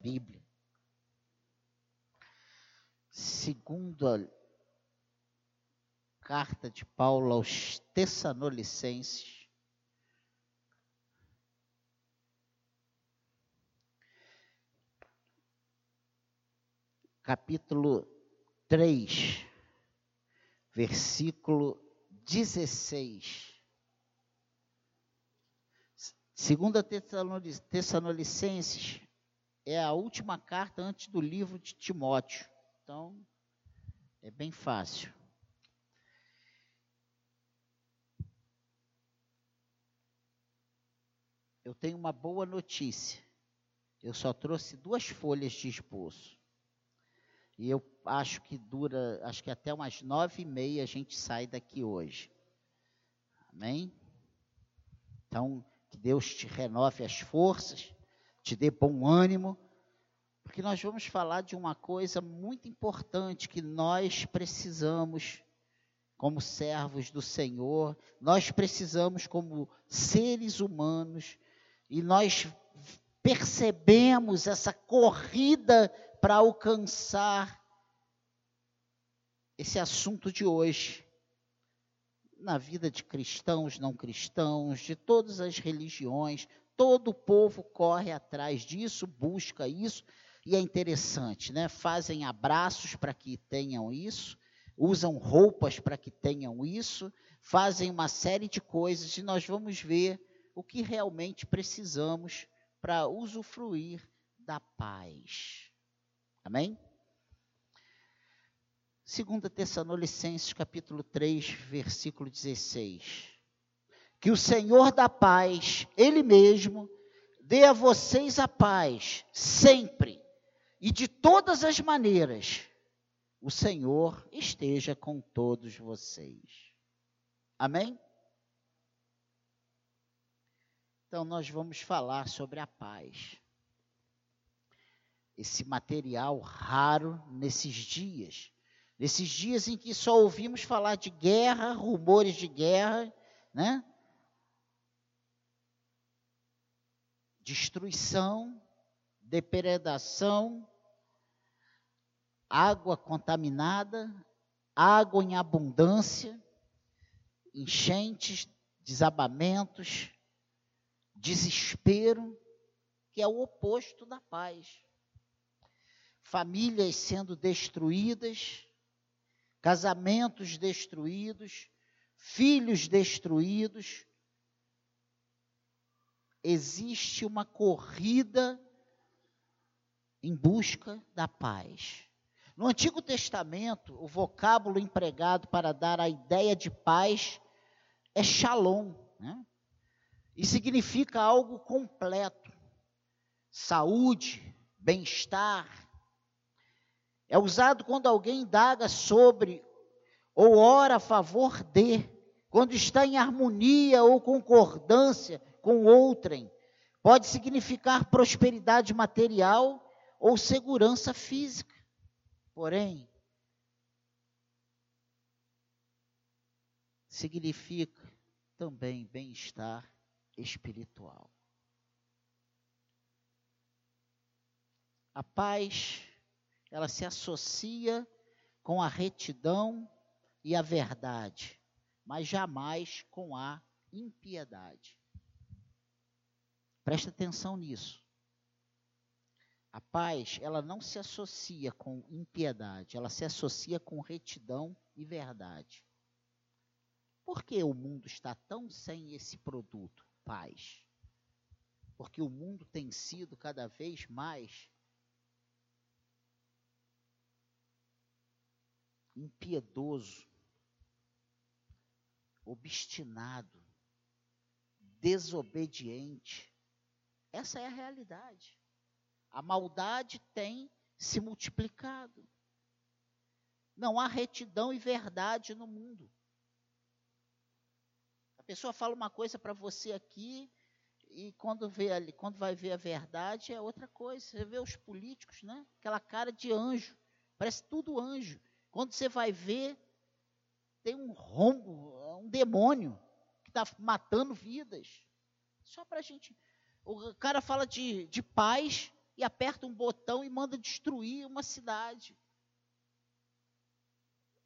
Bíblia. Segunda carta de Paulo aos Tessalonicenses. Capítulo 3, versículo 16. Segunda Tessalonicenses é a última carta antes do livro de Timóteo. Então, é bem fácil. Eu tenho uma boa notícia. Eu só trouxe duas folhas de esboço. E eu acho que dura, acho que até umas nove e meia a gente sai daqui hoje. Amém? Então, que Deus te renove as forças te dê bom ânimo, porque nós vamos falar de uma coisa muito importante que nós precisamos, como servos do Senhor, nós precisamos, como seres humanos, e nós percebemos essa corrida para alcançar esse assunto de hoje. Na vida de cristãos, não cristãos, de todas as religiões, todo o povo corre atrás disso, busca isso, e é interessante, né? Fazem abraços para que tenham isso, usam roupas para que tenham isso, fazem uma série de coisas e nós vamos ver o que realmente precisamos para usufruir da paz. Amém? 2 Tessalonicenses capítulo 3, versículo 16 que o Senhor da paz, Ele mesmo, dê a vocês a paz, sempre e de todas as maneiras. O Senhor esteja com todos vocês. Amém? Então, nós vamos falar sobre a paz. Esse material raro nesses dias. Nesses dias em que só ouvimos falar de guerra, rumores de guerra, né? Destruição, depredação, água contaminada, água em abundância, enchentes, desabamentos, desespero, que é o oposto da paz. Famílias sendo destruídas, casamentos destruídos, filhos destruídos, existe uma corrida em busca da paz. No Antigo Testamento, o vocábulo empregado para dar a ideia de paz é shalom, né? e significa algo completo: saúde, bem-estar. É usado quando alguém indaga sobre ou ora a favor de, quando está em harmonia ou concordância com outrem. Pode significar prosperidade material ou segurança física. Porém, significa também bem-estar espiritual. A paz, ela se associa com a retidão e a verdade, mas jamais com a impiedade. Presta atenção nisso. A paz, ela não se associa com impiedade, ela se associa com retidão e verdade. Por que o mundo está tão sem esse produto, paz? Porque o mundo tem sido cada vez mais impiedoso, obstinado, desobediente, essa é a realidade. A maldade tem se multiplicado. Não há retidão e verdade no mundo. A pessoa fala uma coisa para você aqui e quando vê ali, quando vai ver a verdade é outra coisa. Você vê os políticos, né? Aquela cara de anjo, parece tudo anjo. Quando você vai ver, tem um rombo, um demônio que está matando vidas. Só para a gente o cara fala de, de paz, e aperta um botão e manda destruir uma cidade.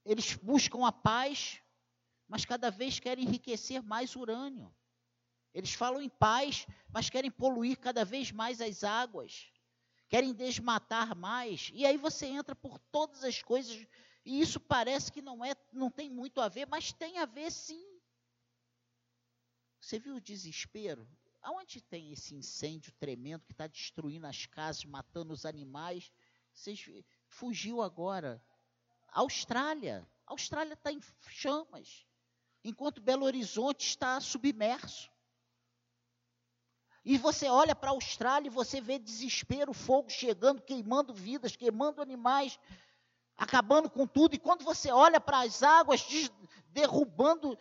Eles buscam a paz, mas cada vez querem enriquecer mais urânio. Eles falam em paz, mas querem poluir cada vez mais as águas. Querem desmatar mais. E aí você entra por todas as coisas e isso parece que não é, não tem muito a ver, mas tem a ver sim. Você viu o desespero? Aonde tem esse incêndio tremendo que está destruindo as casas, matando os animais? Vocês fugiu agora. Austrália. Austrália está em chamas, enquanto Belo Horizonte está submerso. E você olha para a Austrália e você vê desespero, fogo chegando, queimando vidas, queimando animais, acabando com tudo. E quando você olha para as águas, derrubando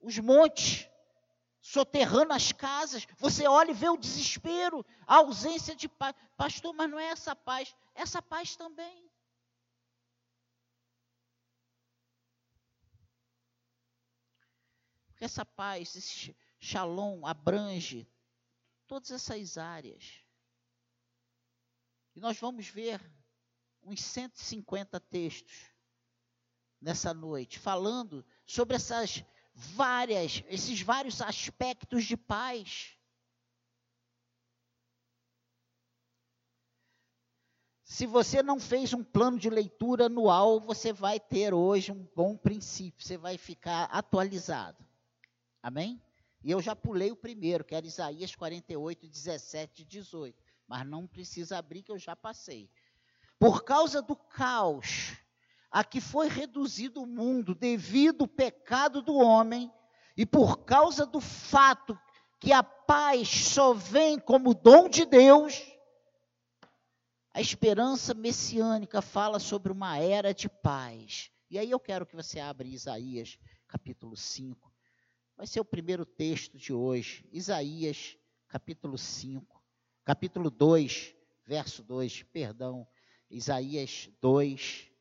os montes, soterrando as casas, você olha e vê o desespero, a ausência de paz. Pastor, mas não é essa paz, essa paz também. Porque essa paz, esse Shalom abrange todas essas áreas. E nós vamos ver uns 150 textos nessa noite, falando sobre essas várias, esses vários aspectos de paz. Se você não fez um plano de leitura anual, você vai ter hoje um bom princípio, você vai ficar atualizado. Amém? E eu já pulei o primeiro, que era Isaías 48, 17 e 18. Mas não precisa abrir, que eu já passei. Por causa do caos a que foi reduzido o mundo devido ao pecado do homem, e por causa do fato que a paz só vem como dom de Deus, a esperança messiânica fala sobre uma era de paz. E aí eu quero que você abra Isaías capítulo 5, Vai ser o primeiro texto de hoje, Isaías, capítulo 5, capítulo 2, verso 2, perdão, Isaías 2.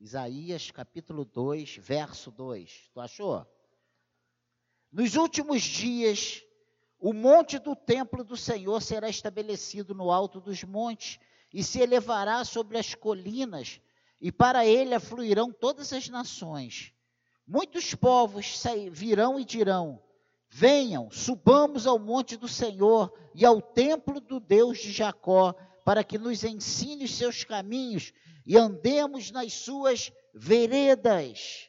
Isaías capítulo 2, verso 2. Tu achou? Nos últimos dias, o monte do templo do Senhor será estabelecido no alto dos montes e se elevará sobre as colinas e para ele afluirão todas as nações. Muitos povos virão e dirão: Venham, subamos ao monte do Senhor e ao templo do Deus de Jacó, para que nos ensine os seus caminhos e andemos nas suas veredas.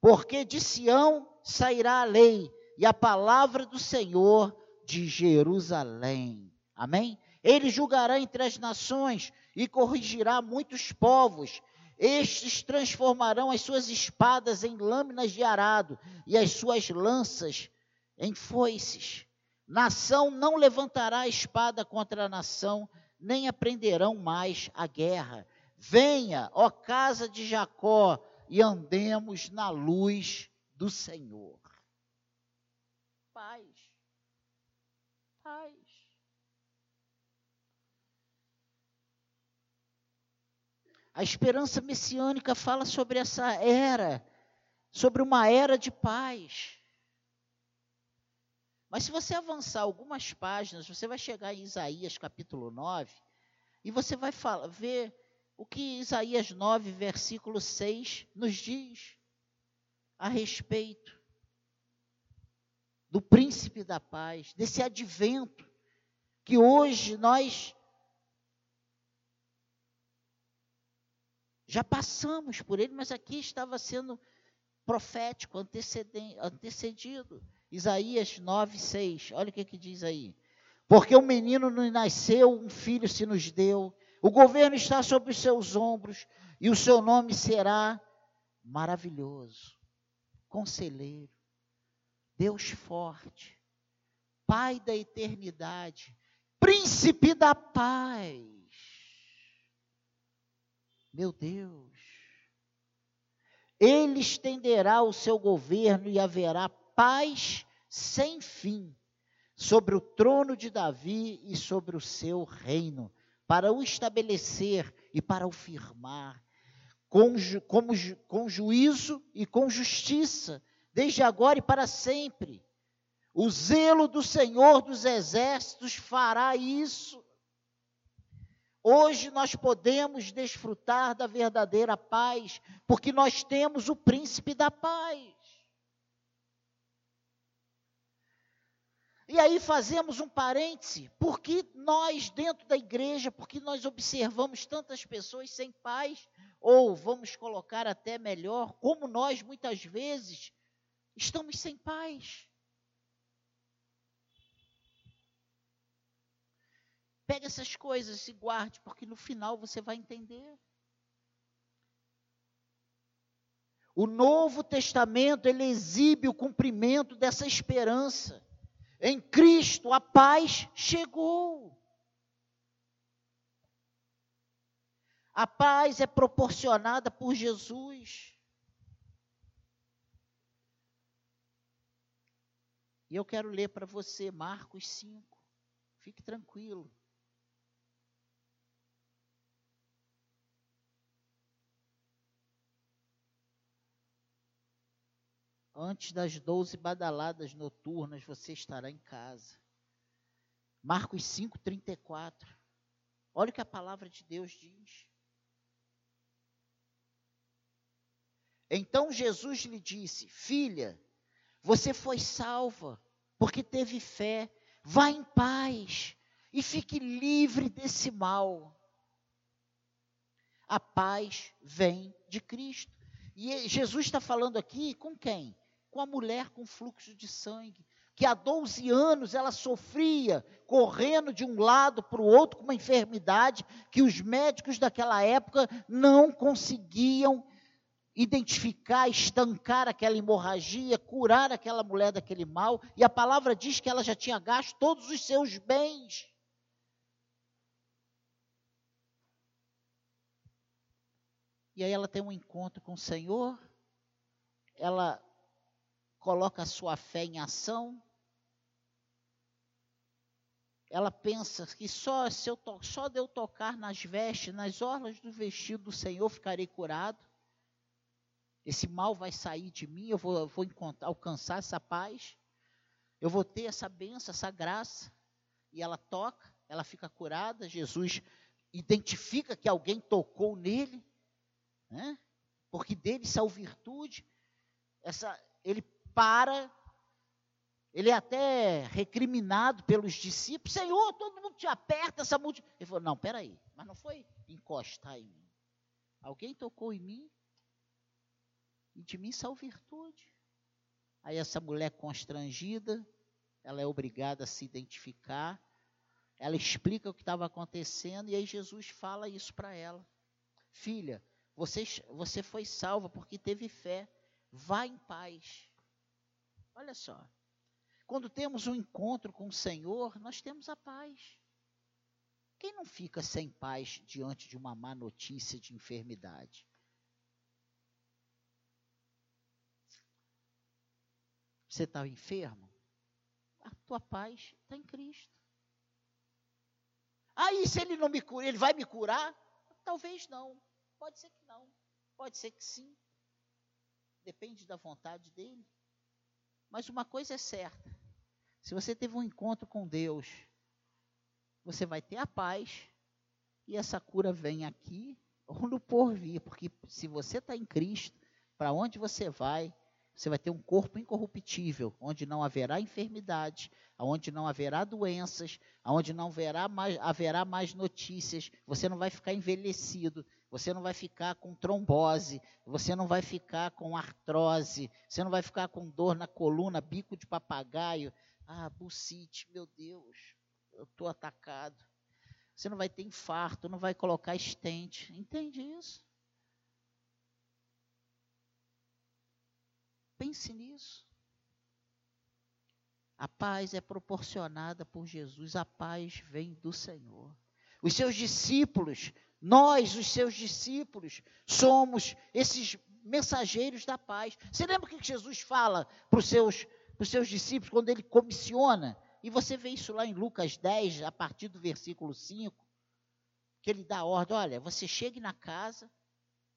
Porque de Sião sairá a lei e a palavra do Senhor de Jerusalém. Amém? Ele julgará entre as nações e corrigirá muitos povos estes transformarão as suas espadas em lâminas de arado e as suas lanças em foices. Nação não levantará a espada contra a nação, nem aprenderão mais a guerra. Venha, ó casa de Jacó, e andemos na luz do Senhor. Paz. Paz. A esperança messiânica fala sobre essa era, sobre uma era de paz. Mas se você avançar algumas páginas, você vai chegar em Isaías capítulo 9, e você vai falar, ver o que Isaías 9, versículo 6 nos diz a respeito do príncipe da paz, desse advento que hoje nós Já passamos por ele, mas aqui estava sendo profético, antecedido. Isaías 9, 6. Olha o que, que diz aí. Porque um menino nos nasceu, um filho se nos deu, o governo está sobre os seus ombros, e o seu nome será maravilhoso, conselheiro, Deus forte, Pai da eternidade, príncipe da paz. Meu Deus. Ele estenderá o seu governo e haverá paz sem fim sobre o trono de Davi e sobre o seu reino, para o estabelecer e para o firmar, com, ju, como, com juízo e com justiça desde agora e para sempre. O zelo do Senhor dos Exércitos fará isso. Hoje nós podemos desfrutar da verdadeira paz, porque nós temos o príncipe da paz. E aí fazemos um parêntese, porque nós, dentro da igreja, porque nós observamos tantas pessoas sem paz, ou vamos colocar até melhor, como nós muitas vezes estamos sem paz. Pegue essas coisas e guarde, porque no final você vai entender. O Novo Testamento ele exibe o cumprimento dessa esperança. Em Cristo a paz chegou. A paz é proporcionada por Jesus. E eu quero ler para você Marcos 5. Fique tranquilo. Antes das doze badaladas noturnas, você estará em casa. Marcos 5, 34. Olha o que a palavra de Deus diz. Então Jesus lhe disse: Filha, você foi salva, porque teve fé. Vá em paz e fique livre desse mal. A paz vem de Cristo. E Jesus está falando aqui com quem? Com a mulher com fluxo de sangue, que há 12 anos ela sofria, correndo de um lado para o outro com uma enfermidade que os médicos daquela época não conseguiam identificar, estancar aquela hemorragia, curar aquela mulher daquele mal, e a palavra diz que ela já tinha gasto todos os seus bens. E aí ela tem um encontro com o Senhor, ela coloca a sua fé em ação, ela pensa que só, se eu to, só de eu tocar nas vestes, nas orlas do vestido do Senhor, ficarei curado. Esse mal vai sair de mim, eu vou, eu vou alcançar essa paz, eu vou ter essa benção, essa graça. E ela toca, ela fica curada. Jesus identifica que alguém tocou nele, né? porque dele saiu virtude. Essa, ele para, ele é até recriminado pelos discípulos, Senhor, todo mundo te aperta, essa multidão. Ele falou, não, peraí, mas não foi encostar em mim. Alguém tocou em mim, e de mim saiu virtude. Aí essa mulher constrangida, ela é obrigada a se identificar, ela explica o que estava acontecendo, e aí Jesus fala isso para ela. Filha, você, você foi salva porque teve fé, vá em paz. Olha só. Quando temos um encontro com o Senhor, nós temos a paz. Quem não fica sem paz diante de uma má notícia de enfermidade? Você está enfermo? A tua paz está em Cristo. Aí, se ele não me cura, ele vai me curar? Talvez não. Pode ser que não. Pode ser que sim. Depende da vontade dele. Mas uma coisa é certa: se você teve um encontro com Deus, você vai ter a paz e essa cura vem aqui ou no porvir, porque se você está em Cristo, para onde você vai, você vai ter um corpo incorruptível, onde não haverá enfermidade, onde não haverá doenças, onde não haverá mais, haverá mais notícias, você não vai ficar envelhecido, você não vai ficar com trombose, você não vai ficar com artrose, você não vai ficar com dor na coluna, bico de papagaio. Ah, bucite, meu Deus, eu estou atacado. Você não vai ter infarto, não vai colocar estente. Entende isso? Pense nisso. A paz é proporcionada por Jesus, a paz vem do Senhor. Os seus discípulos nós, os seus discípulos, somos esses mensageiros da paz. Você lembra o que Jesus fala para os seus, seus discípulos quando ele comissiona? E você vê isso lá em Lucas 10, a partir do versículo 5, que ele dá ordem: olha, você chegue na casa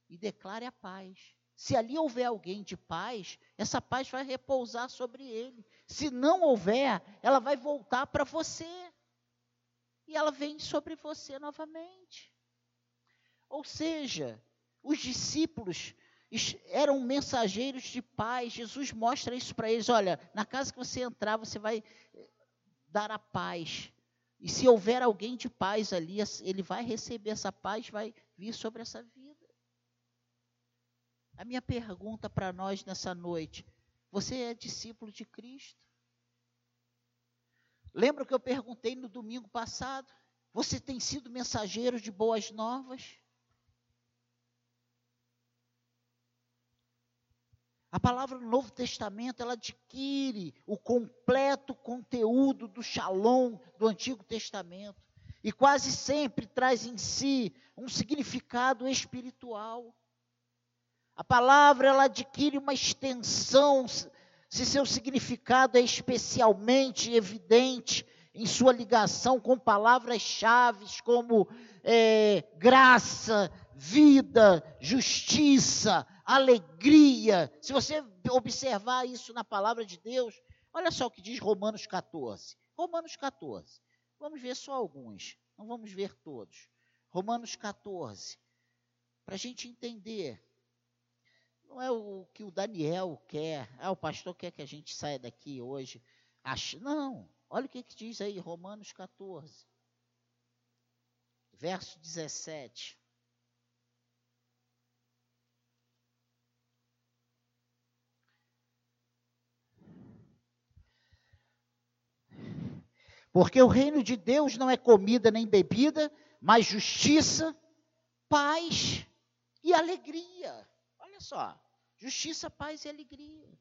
e declare a paz. Se ali houver alguém de paz, essa paz vai repousar sobre ele. Se não houver, ela vai voltar para você. E ela vem sobre você novamente. Ou seja, os discípulos eram mensageiros de paz. Jesus mostra isso para eles: olha, na casa que você entrar, você vai eh, dar a paz. E se houver alguém de paz ali, ele vai receber essa paz, vai vir sobre essa vida. A minha pergunta para nós nessa noite: você é discípulo de Cristo? Lembra que eu perguntei no domingo passado? Você tem sido mensageiro de boas novas? A palavra Novo Testamento, ela adquire o completo conteúdo do Shalom do Antigo Testamento e quase sempre traz em si um significado espiritual. A palavra ela adquire uma extensão se seu significado é especialmente evidente em sua ligação com palavras-chave como é, graça, vida, justiça, alegria. Se você observar isso na palavra de Deus, olha só o que diz Romanos 14. Romanos 14. Vamos ver só alguns, não vamos ver todos. Romanos 14. Para a gente entender não é o que o Daniel quer. Ah, o pastor quer que a gente saia daqui hoje. Não. Olha o que, que diz aí, Romanos 14, verso 17. Porque o reino de Deus não é comida nem bebida, mas justiça, paz e alegria. Olha só. Justiça, paz e alegria.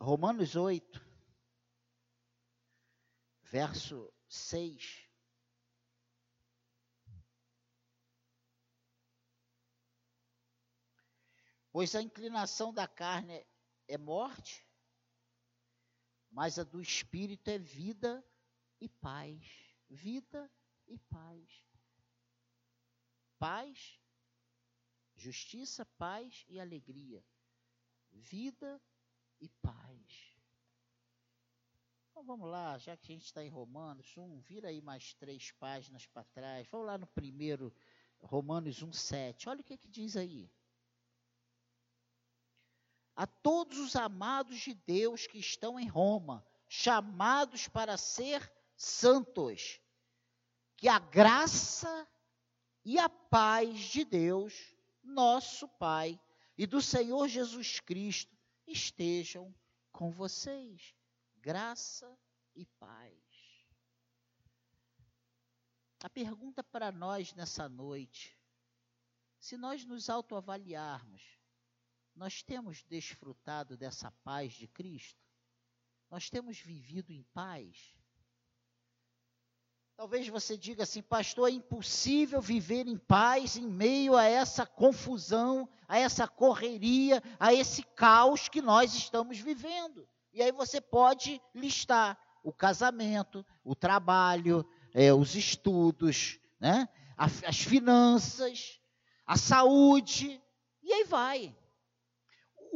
Romanos 8, verso 6. Pois a inclinação da carne é morte, mas a do espírito é vida e paz. Vida e paz. Paz, justiça, paz e alegria. Vida e paz. Então vamos lá, já que a gente está em Romanos 1, vira aí mais três páginas para trás. Vamos lá no primeiro, Romanos 1, 7. Olha o que, que diz aí. A todos os amados de Deus que estão em Roma, chamados para ser santos que a graça e a paz de Deus, nosso Pai, e do Senhor Jesus Cristo estejam com vocês. Graça e paz. A pergunta para nós nessa noite: se nós nos autoavaliarmos, nós temos desfrutado dessa paz de Cristo? Nós temos vivido em paz? Talvez você diga assim, pastor, é impossível viver em paz em meio a essa confusão, a essa correria, a esse caos que nós estamos vivendo. E aí você pode listar o casamento, o trabalho, é, os estudos, né? as finanças, a saúde, e aí vai.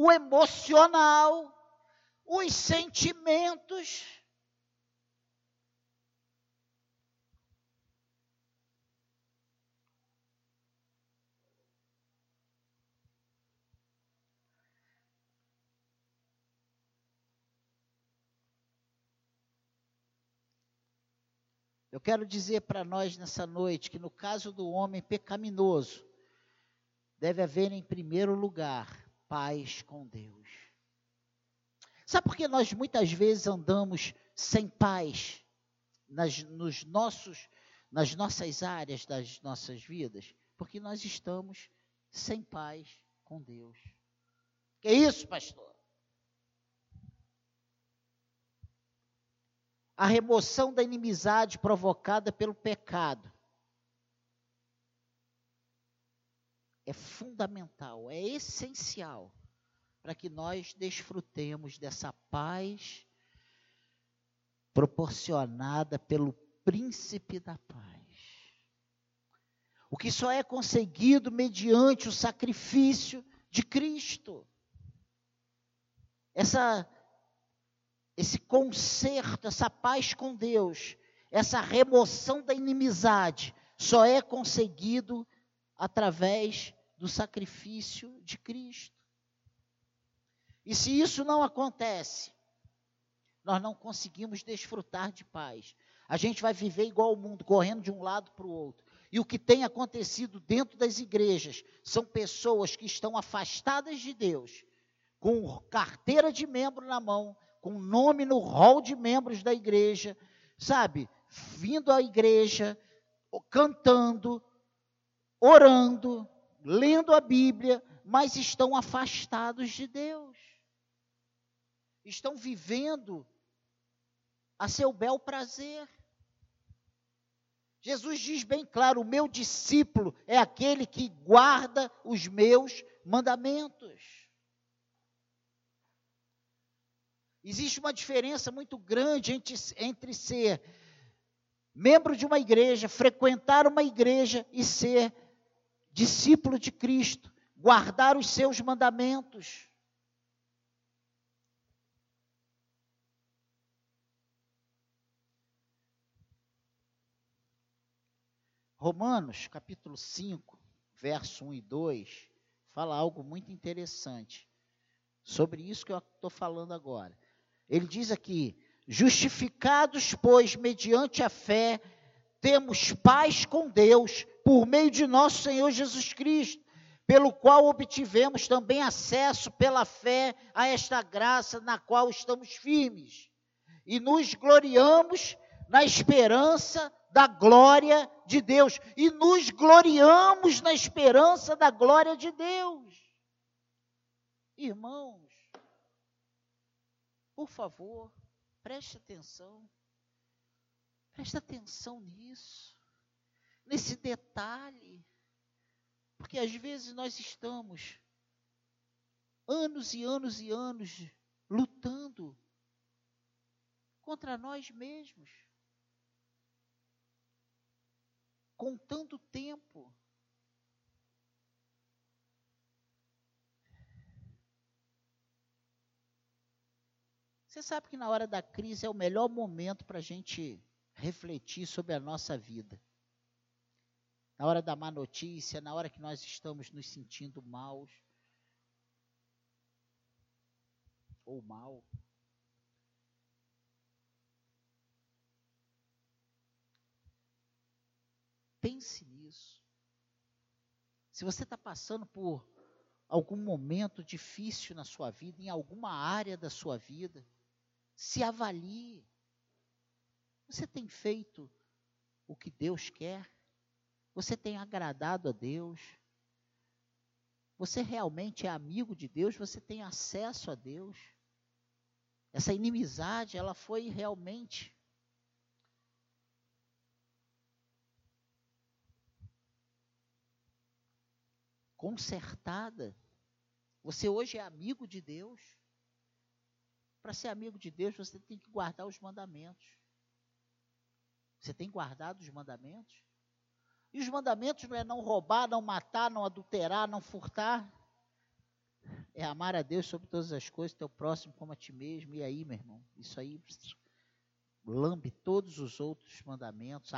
O emocional, os sentimentos. Eu quero dizer para nós nessa noite que no caso do homem pecaminoso, deve haver em primeiro lugar paz com Deus. Sabe por que nós muitas vezes andamos sem paz nas, nos nossos, nas nossas áreas das nossas vidas? Porque nós estamos sem paz com Deus. Que isso, pastor? a remoção da inimizade provocada pelo pecado. É fundamental, é essencial para que nós desfrutemos dessa paz proporcionada pelo príncipe da paz. O que só é conseguido mediante o sacrifício de Cristo. Essa esse conserto, essa paz com Deus, essa remoção da inimizade, só é conseguido através do sacrifício de Cristo. E se isso não acontece, nós não conseguimos desfrutar de paz. A gente vai viver igual o mundo, correndo de um lado para o outro. E o que tem acontecido dentro das igrejas são pessoas que estão afastadas de Deus, com carteira de membro na mão, com nome no rol de membros da igreja, sabe? Vindo à igreja, cantando, orando, lendo a Bíblia, mas estão afastados de Deus. Estão vivendo a seu bel prazer. Jesus diz bem claro: o meu discípulo é aquele que guarda os meus mandamentos. Existe uma diferença muito grande entre, entre ser membro de uma igreja, frequentar uma igreja e ser discípulo de Cristo, guardar os seus mandamentos. Romanos, capítulo 5, verso 1 e 2, fala algo muito interessante sobre isso que eu estou falando agora. Ele diz aqui: justificados, pois, mediante a fé, temos paz com Deus, por meio de nosso Senhor Jesus Cristo, pelo qual obtivemos também acesso pela fé a esta graça na qual estamos firmes, e nos gloriamos na esperança da glória de Deus. E nos gloriamos na esperança da glória de Deus. Irmãos, por favor, preste atenção. Preste atenção nisso, nesse detalhe. Porque às vezes nós estamos anos e anos e anos lutando contra nós mesmos. com tanto tempo. Você sabe que na hora da crise é o melhor momento para a gente refletir sobre a nossa vida. Na hora da má notícia, na hora que nós estamos nos sentindo maus ou mal. Pense nisso. Se você está passando por algum momento difícil na sua vida, em alguma área da sua vida, se avalie. Você tem feito o que Deus quer? Você tem agradado a Deus? Você realmente é amigo de Deus? Você tem acesso a Deus? Essa inimizade, ela foi realmente consertada. Você hoje é amigo de Deus. Para ser amigo de Deus, você tem que guardar os mandamentos. Você tem guardado os mandamentos? E os mandamentos não é não roubar, não matar, não adulterar, não furtar. É amar a Deus sobre todas as coisas, teu próximo como a ti mesmo. E aí, meu irmão, isso aí lambe todos os outros mandamentos,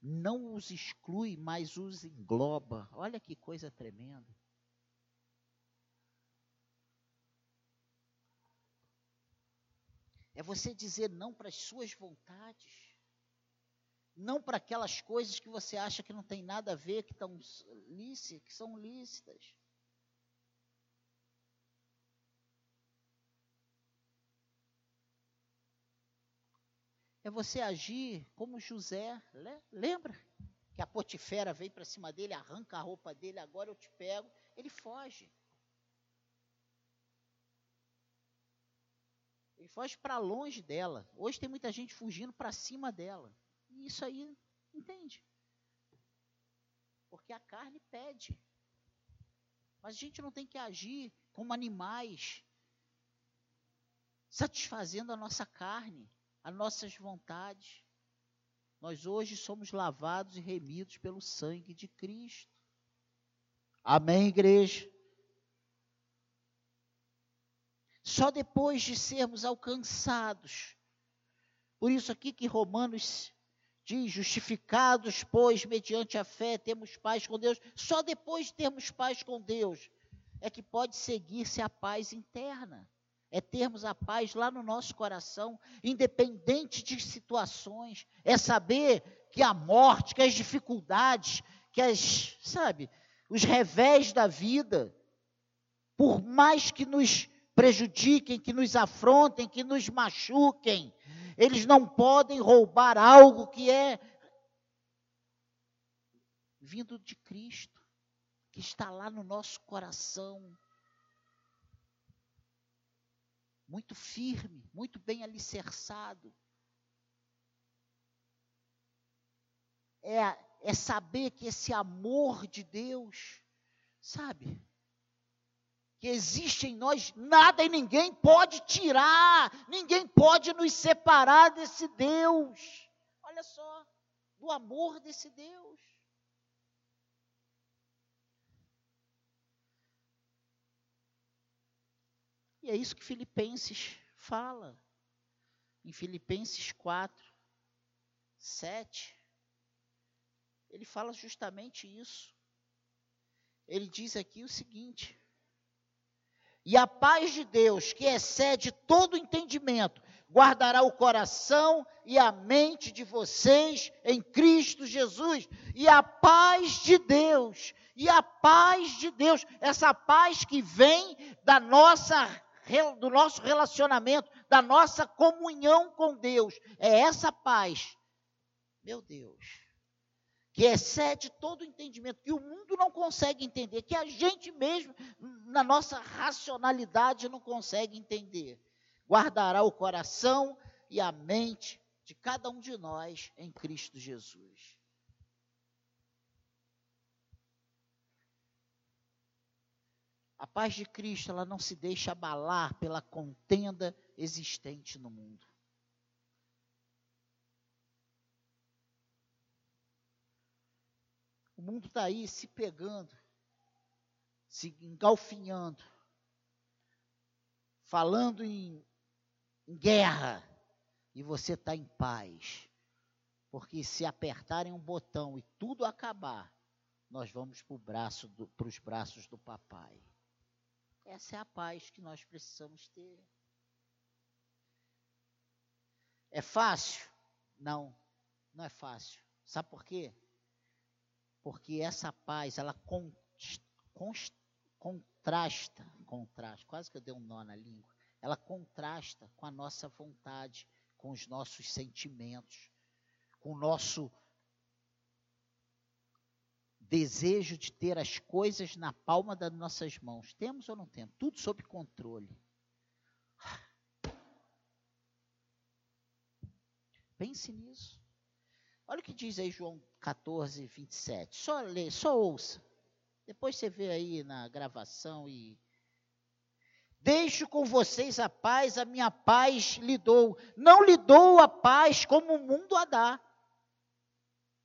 não os exclui, mas os engloba. Olha que coisa tremenda. É você dizer não para as suas vontades. Não para aquelas coisas que você acha que não tem nada a ver, que, estão lícitas, que são lícitas. é você agir como José. Lembra? Que a Potifera veio para cima dele, arranca a roupa dele, agora eu te pego. Ele foge. Ele foge para longe dela. Hoje tem muita gente fugindo para cima dela. E isso aí, entende? Porque a carne pede. Mas a gente não tem que agir como animais, satisfazendo a nossa carne as nossas vontades. Nós hoje somos lavados e remidos pelo sangue de Cristo. Amém, igreja? Só depois de sermos alcançados. Por isso aqui que Romanos diz, justificados, pois, mediante a fé, temos paz com Deus. Só depois de termos paz com Deus é que pode seguir-se a paz interna. É termos a paz lá no nosso coração, independente de situações. É saber que a morte, que as dificuldades, que as, sabe, os revés da vida, por mais que nos prejudiquem, que nos afrontem, que nos machuquem. Eles não podem roubar algo que é vindo de Cristo, que está lá no nosso coração. Muito firme, muito bem alicerçado. É, é saber que esse amor de Deus, sabe, que existe em nós, nada e ninguém pode tirar, ninguém pode nos separar desse Deus. Olha só, do amor desse Deus. E é isso que Filipenses fala. Em Filipenses 4, 7, ele fala justamente isso. Ele diz aqui o seguinte: e a paz de Deus, que excede todo entendimento, guardará o coração e a mente de vocês em Cristo Jesus. E a paz de Deus, e a paz de Deus, essa paz que vem da nossa do nosso relacionamento, da nossa comunhão com Deus, é essa paz. Meu Deus que excede todo entendimento, que o mundo não consegue entender, que a gente mesmo, na nossa racionalidade, não consegue entender. Guardará o coração e a mente de cada um de nós em Cristo Jesus. A paz de Cristo, ela não se deixa abalar pela contenda existente no mundo. O mundo está aí se pegando, se engalfinhando, falando em, em guerra, e você está em paz. Porque se apertarem um botão e tudo acabar, nós vamos para braço os braços do papai. Essa é a paz que nós precisamos ter. É fácil? Não, não é fácil. Sabe por quê? Porque essa paz, ela con, con, contrasta, contrasta, quase que eu dei um nó na língua, ela contrasta com a nossa vontade, com os nossos sentimentos, com o nosso desejo de ter as coisas na palma das nossas mãos. Temos ou não temos? Tudo sob controle. Pense nisso. Olha o que diz aí João 14, 27. Só lê, só ouça. Depois você vê aí na gravação e. Deixo com vocês a paz, a minha paz lhe dou. Não lhe dou a paz como o mundo a dá.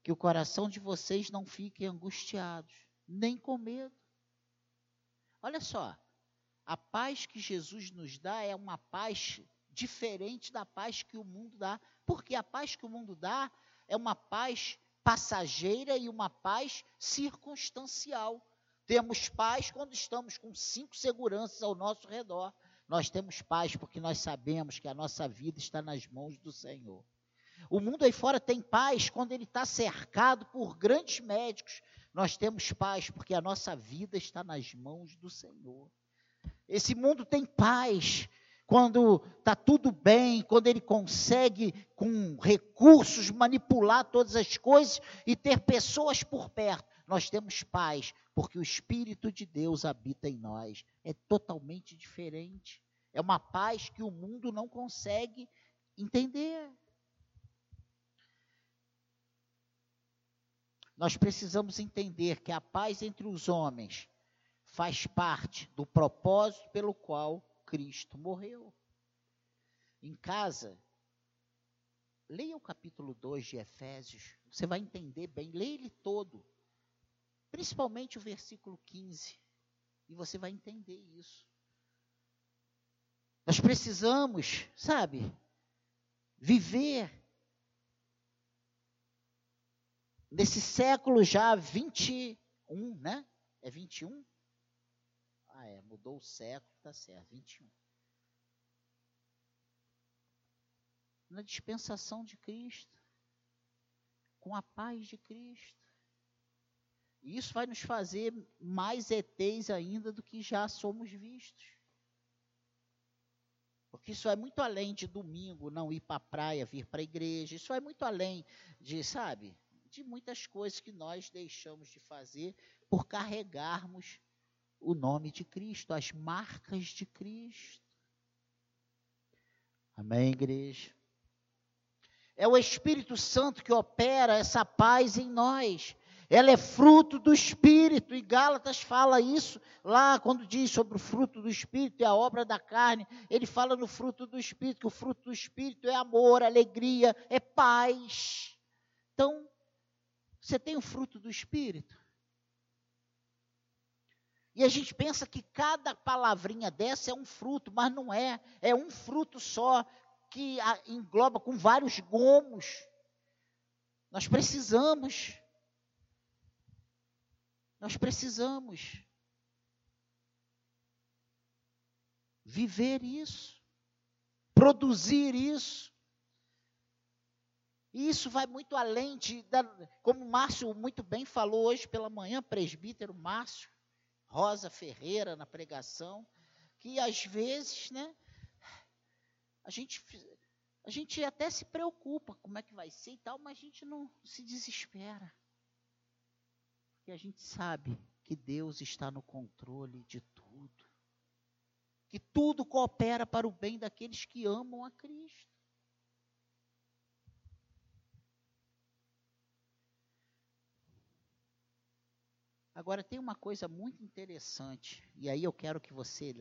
Que o coração de vocês não fique angustiados, nem com medo. Olha só, a paz que Jesus nos dá é uma paz diferente da paz que o mundo dá. Porque a paz que o mundo dá é uma paz passageira e uma paz circunstancial. Temos paz quando estamos com cinco seguranças ao nosso redor. Nós temos paz porque nós sabemos que a nossa vida está nas mãos do Senhor. O mundo aí fora tem paz quando ele está cercado por grandes médicos. Nós temos paz porque a nossa vida está nas mãos do Senhor. Esse mundo tem paz quando está tudo bem, quando ele consegue, com recursos, manipular todas as coisas e ter pessoas por perto. Nós temos paz, porque o Espírito de Deus habita em nós. É totalmente diferente. É uma paz que o mundo não consegue entender. Nós precisamos entender que a paz entre os homens faz parte do propósito pelo qual Cristo morreu. Em casa, leia o capítulo 2 de Efésios, você vai entender bem, leia ele todo, principalmente o versículo 15, e você vai entender isso. Nós precisamos, sabe, viver nesse século já 21, né? É 21? Ah, é, mudou o século, tá certo, 21. Na dispensação de Cristo, com a paz de Cristo. E isso vai nos fazer mais ETs ainda do que já somos vistos. Porque isso é muito além de domingo não ir para a praia, vir para a igreja. Isso é muito além de, sabe, de muitas coisas que nós deixamos de fazer por carregarmos o nome de Cristo, as marcas de Cristo. Amém, igreja? É o Espírito Santo que opera essa paz em nós. Ela é fruto do Espírito, e Gálatas fala isso lá, quando diz sobre o fruto do Espírito e a obra da carne, ele fala no fruto do Espírito, que o fruto do Espírito é amor, alegria, é paz. Então, você tem o fruto do Espírito? E a gente pensa que cada palavrinha dessa é um fruto, mas não é. É um fruto só que engloba com vários gomos. Nós precisamos. Nós precisamos viver isso, produzir isso. E isso vai muito além de, como o Márcio muito bem falou hoje pela manhã, presbítero Márcio, Rosa Ferreira na pregação, que às vezes, né, a gente, a gente até se preocupa como é que vai ser e tal, mas a gente não se desespera. Porque a gente sabe que Deus está no controle de tudo. Que tudo coopera para o bem daqueles que amam a Cristo. Agora tem uma coisa muito interessante, e aí eu quero que você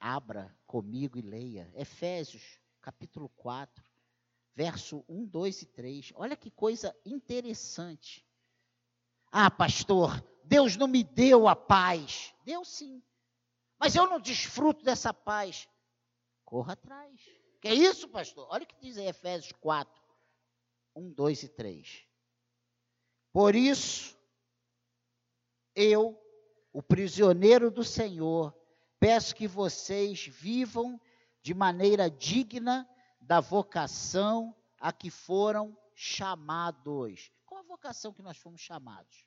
abra comigo e leia. Efésios, capítulo 4, verso 1, 2 e 3. Olha que coisa interessante. Ah, pastor, Deus não me deu a paz. Deu sim. Mas eu não desfruto dessa paz. Corra atrás. Que é isso, pastor? Olha o que diz em Efésios 4, 1, 2 e 3. Por isso, eu, o prisioneiro do Senhor, peço que vocês vivam de maneira digna da vocação a que foram chamados. Qual a vocação que nós fomos chamados?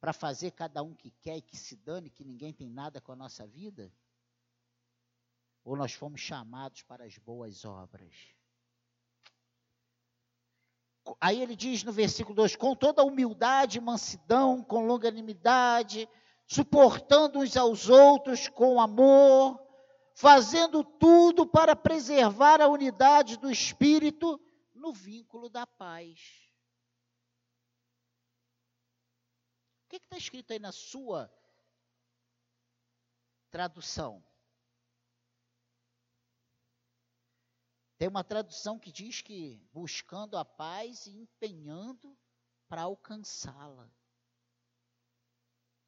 Para fazer cada um que quer e que se dane, que ninguém tem nada com a nossa vida? Ou nós fomos chamados para as boas obras? Aí ele diz no versículo 2: com toda humildade, mansidão, com longanimidade, suportando uns aos outros com amor, fazendo tudo para preservar a unidade do espírito no vínculo da paz. O que está escrito aí na sua tradução? Tem uma tradução que diz que buscando a paz e empenhando para alcançá-la.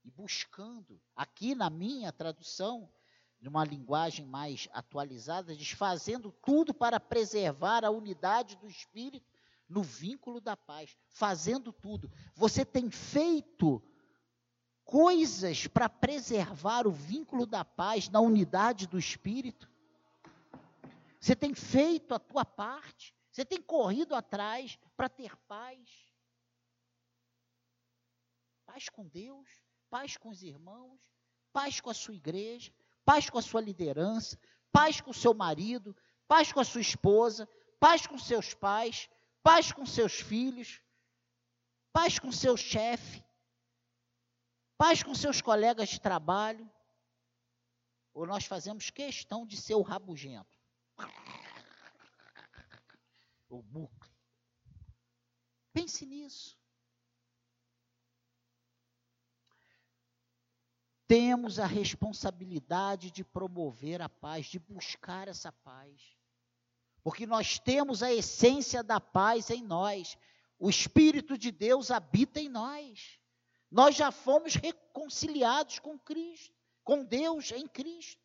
E buscando. Aqui na minha tradução, numa linguagem mais atualizada, diz fazendo tudo para preservar a unidade do espírito no vínculo da paz. Fazendo tudo. Você tem feito coisas para preservar o vínculo da paz na unidade do espírito? Você tem feito a tua parte. Você tem corrido atrás para ter paz. Paz com Deus, paz com os irmãos, paz com a sua igreja, paz com a sua liderança, paz com o seu marido, paz com a sua esposa, paz com seus pais, paz com seus filhos, paz com seu chefe, paz com seus colegas de trabalho. Ou nós fazemos questão de ser o rabugento. O bucle. Pense nisso. Temos a responsabilidade de promover a paz, de buscar essa paz. Porque nós temos a essência da paz em nós. O Espírito de Deus habita em nós. Nós já fomos reconciliados com Cristo, com Deus em Cristo.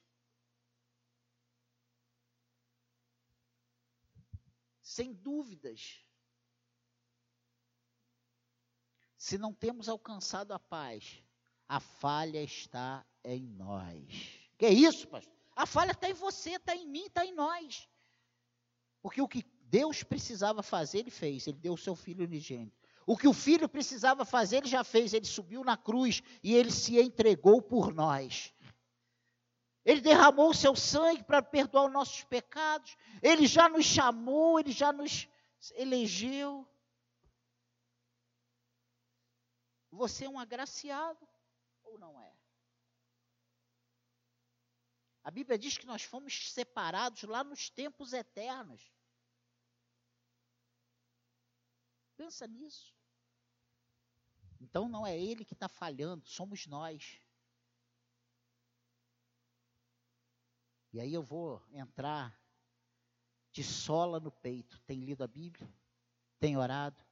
Sem dúvidas. Se não temos alcançado a paz, a falha está em nós. Que é isso, pastor? A falha está em você, está em mim, está em nós. Porque o que Deus precisava fazer, ele fez. Ele deu o seu filho unigênito. O que o filho precisava fazer, ele já fez. Ele subiu na cruz e ele se entregou por nós. Ele derramou o seu sangue para perdoar os nossos pecados. Ele já nos chamou, ele já nos elegeu. Você é um agraciado ou não é? A Bíblia diz que nós fomos separados lá nos tempos eternos. Pensa nisso. Então não é ele que está falhando, somos nós. E aí eu vou entrar de sola no peito. Tem lido a Bíblia? Tem orado?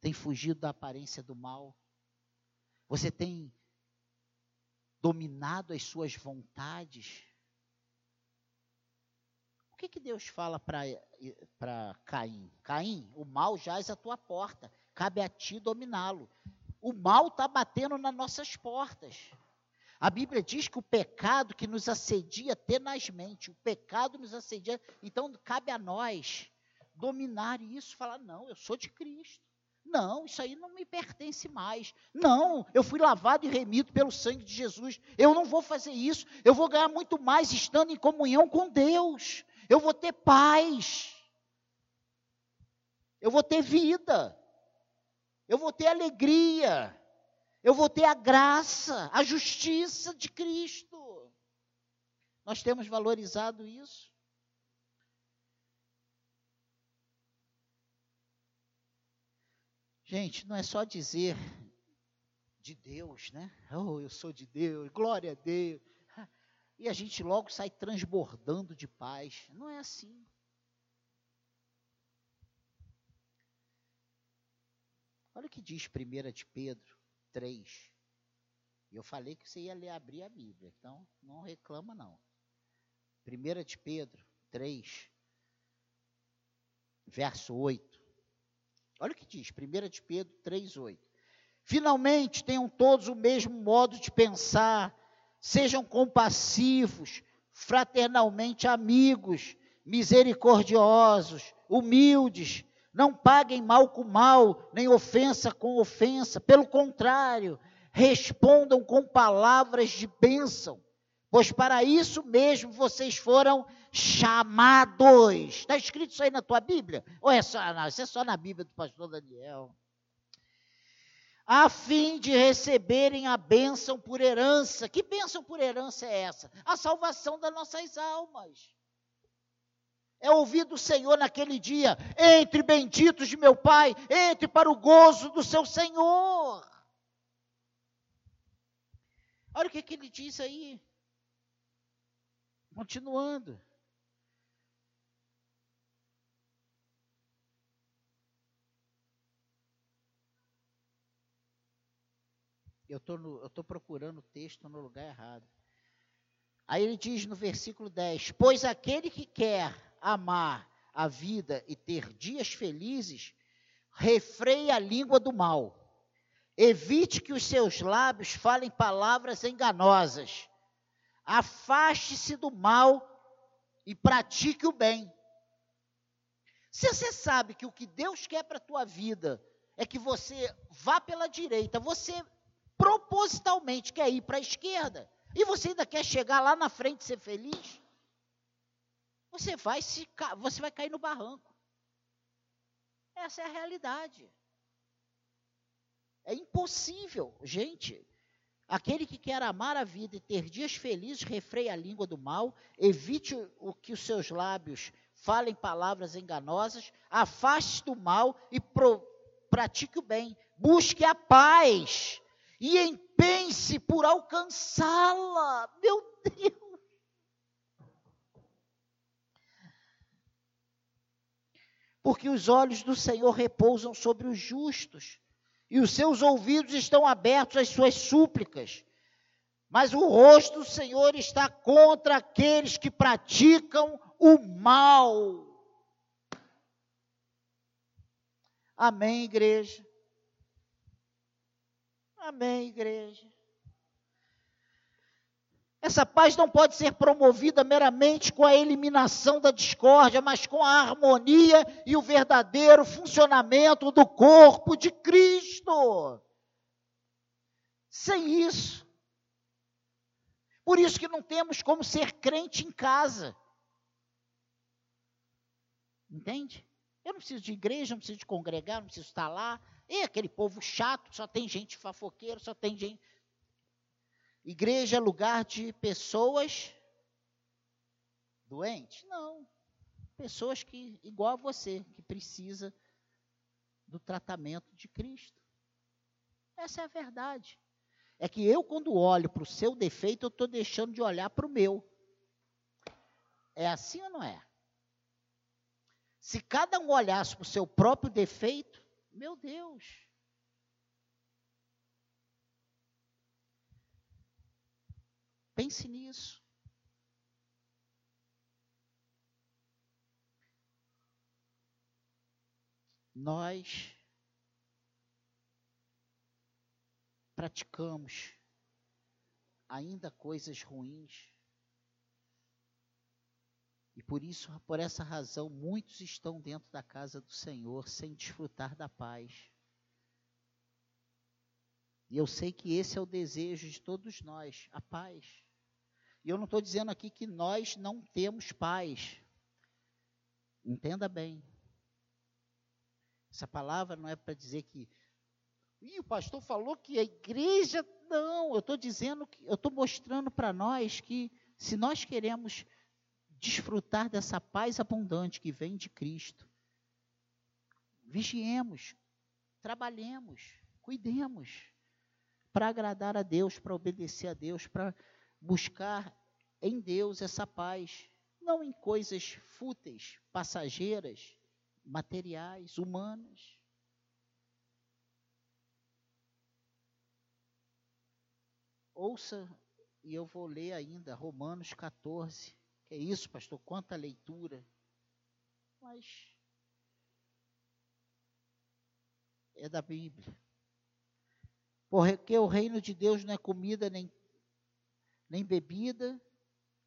Tem fugido da aparência do mal? Você tem dominado as suas vontades? que, que Deus fala para Caim? Caim, o mal jaz à tua porta, cabe a ti dominá-lo. O mal está batendo nas nossas portas. A Bíblia diz que o pecado que nos assedia tenazmente, o pecado nos assedia, então cabe a nós dominar isso, falar: não, eu sou de Cristo. Não, isso aí não me pertence mais. Não, eu fui lavado e remido pelo sangue de Jesus. Eu não vou fazer isso. Eu vou ganhar muito mais estando em comunhão com Deus eu vou ter paz, eu vou ter vida, eu vou ter alegria, eu vou ter a graça, a justiça de Cristo. Nós temos valorizado isso. Gente, não é só dizer de Deus, né? Oh, eu sou de Deus, glória a Deus e a gente logo sai transbordando de paz. Não é assim. Olha o que diz 1 de Pedro 3. Eu falei que você ia ler, abrir a Bíblia, então não reclama não. 1 de Pedro 3, verso 8. Olha o que diz, 1 de Pedro 3, 8. Finalmente tenham todos o mesmo modo de pensar, Sejam compassivos, fraternalmente amigos, misericordiosos, humildes, não paguem mal com mal, nem ofensa com ofensa. Pelo contrário, respondam com palavras de bênção, pois para isso mesmo vocês foram chamados. Está escrito isso aí na tua Bíblia? Ou é só, não, isso é só na Bíblia do pastor Daniel a fim de receberem a bênção por herança. Que bênção por herança é essa? A salvação das nossas almas. É ouvir do Senhor naquele dia: entre benditos de meu Pai, entre para o gozo do seu Senhor. Olha o que, que ele diz aí. Continuando. Eu estou procurando o texto no lugar errado. Aí ele diz no versículo 10: Pois aquele que quer amar a vida e ter dias felizes, refreie a língua do mal. Evite que os seus lábios falem palavras enganosas. Afaste-se do mal e pratique o bem. Se você sabe que o que Deus quer para a tua vida é que você vá pela direita, você propositalmente quer ir para a esquerda e você ainda quer chegar lá na frente e ser feliz, você vai se você vai cair no barranco. Essa é a realidade. É impossível, gente. Aquele que quer amar a vida e ter dias felizes, refreie a língua do mal, evite o que os seus lábios falem palavras enganosas, afaste do mal e pro, pratique o bem. Busque a paz e empenhe-se por alcançá-la. Meu Deus! Porque os olhos do Senhor repousam sobre os justos, e os seus ouvidos estão abertos às suas súplicas. Mas o rosto do Senhor está contra aqueles que praticam o mal. Amém, igreja? Amém, igreja? Essa paz não pode ser promovida meramente com a eliminação da discórdia, mas com a harmonia e o verdadeiro funcionamento do corpo de Cristo. Sem isso. Por isso que não temos como ser crente em casa. Entende? Eu não preciso de igreja, não preciso de congregar, não preciso estar lá. E aquele povo chato, só tem gente fofoqueira, só tem gente. Igreja é lugar de pessoas doentes? Não. Pessoas que, igual a você, que precisa do tratamento de Cristo. Essa é a verdade. É que eu, quando olho para o seu defeito, eu estou deixando de olhar para o meu. É assim ou não é? Se cada um olhasse para o seu próprio defeito, meu Deus, Pense nisso. Nós praticamos ainda coisas ruins. E por isso, por essa razão, muitos estão dentro da casa do Senhor sem desfrutar da paz. E eu sei que esse é o desejo de todos nós, a paz. E eu não estou dizendo aqui que nós não temos paz. Entenda bem. Essa palavra não é para dizer que. Ih, o pastor falou que a igreja. Não, eu estou dizendo que. Eu estou mostrando para nós que se nós queremos desfrutar dessa paz abundante que vem de Cristo, vigiemos, trabalhemos, cuidemos para agradar a Deus, para obedecer a Deus, para buscar em Deus essa paz, não em coisas fúteis, passageiras, materiais, humanas. Ouça, e eu vou ler ainda Romanos 14. Que é isso, pastor? Quanta leitura. Mas é da Bíblia. Porque o reino de Deus não é comida nem, nem bebida,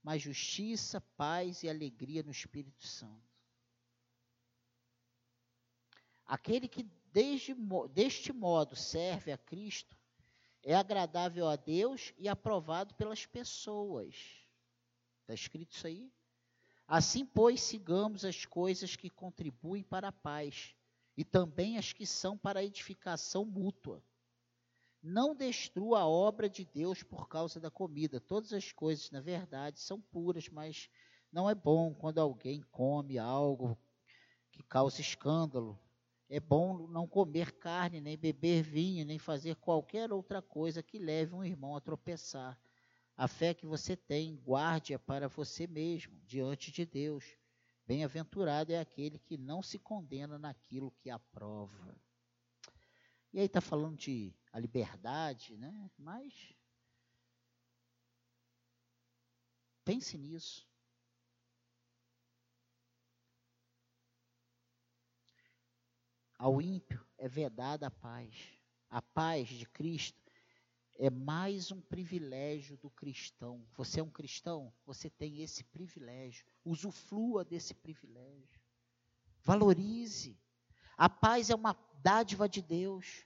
mas justiça, paz e alegria no Espírito Santo. Aquele que desde, deste modo serve a Cristo é agradável a Deus e aprovado pelas pessoas. Está escrito isso aí? Assim, pois, sigamos as coisas que contribuem para a paz e também as que são para a edificação mútua. Não destrua a obra de Deus por causa da comida. Todas as coisas, na verdade, são puras, mas não é bom quando alguém come algo que causa escândalo. É bom não comer carne, nem beber vinho, nem fazer qualquer outra coisa que leve um irmão a tropeçar. A fé que você tem, guarde-a para você mesmo, diante de Deus. Bem-aventurado é aquele que não se condena naquilo que aprova. E aí está falando de a liberdade, né? Mas pense nisso. Ao ímpio é vedada a paz. A paz de Cristo é mais um privilégio do cristão. Você é um cristão, você tem esse privilégio. Usufrua desse privilégio. Valorize. A paz é uma dádiva de Deus.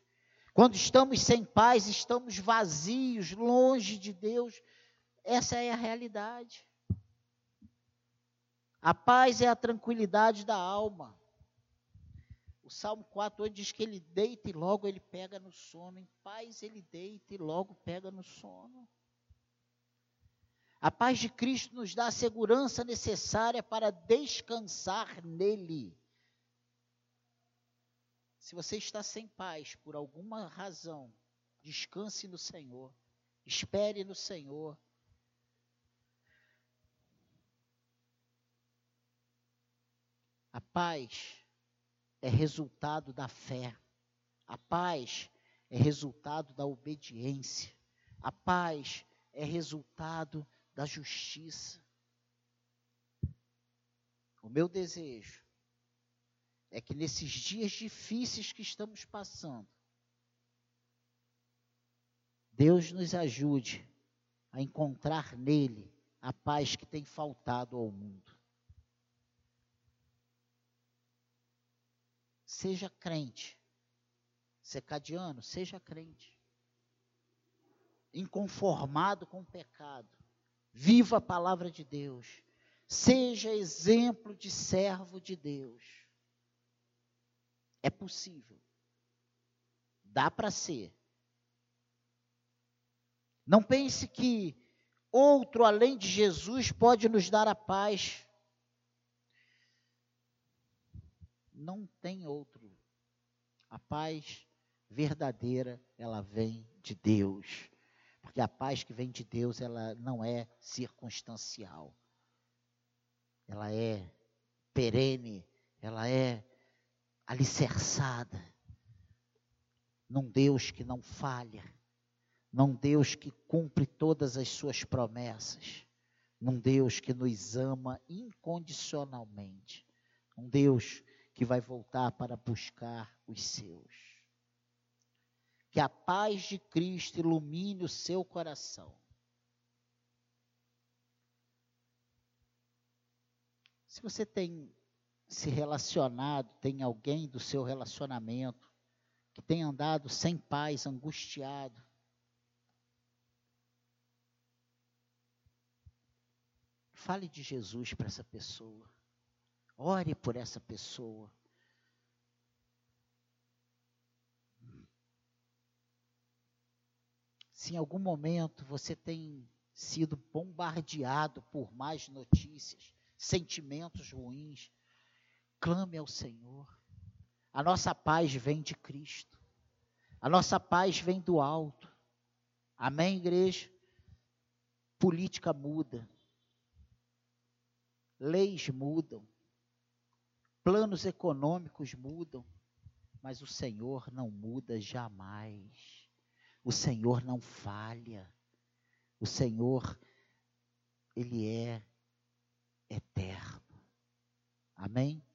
Quando estamos sem paz, estamos vazios, longe de Deus. Essa é a realidade. A paz é a tranquilidade da alma. O Salmo 4 hoje diz que ele deita e logo ele pega no sono. Em paz ele deita e logo pega no sono. A paz de Cristo nos dá a segurança necessária para descansar nele. Se você está sem paz por alguma razão, descanse no Senhor, espere no Senhor. A paz é resultado da fé. A paz é resultado da obediência. A paz é resultado da justiça. O meu desejo é que nesses dias difíceis que estamos passando, Deus nos ajude a encontrar nele a paz que tem faltado ao mundo. Seja crente. Secadiano, seja crente. Inconformado com o pecado. Viva a palavra de Deus. Seja exemplo de servo de Deus. É possível. Dá para ser. Não pense que outro além de Jesus pode nos dar a paz. Não tem outro. A paz verdadeira, ela vem de Deus. Porque a paz que vem de Deus, ela não é circunstancial. Ela é perene, ela é alicerçada num Deus que não falha, num Deus que cumpre todas as suas promessas, num Deus que nos ama incondicionalmente, um Deus que vai voltar para buscar os seus. Que a paz de Cristo ilumine o seu coração. Se você tem se relacionado, tem alguém do seu relacionamento que tem andado sem paz, angustiado, fale de Jesus para essa pessoa. Ore por essa pessoa. Se em algum momento você tem sido bombardeado por mais notícias, sentimentos ruins, clame ao Senhor. A nossa paz vem de Cristo. A nossa paz vem do alto. Amém, igreja? Política muda. Leis mudam planos econômicos mudam, mas o Senhor não muda jamais. O Senhor não falha. O Senhor, Ele é eterno. Amém?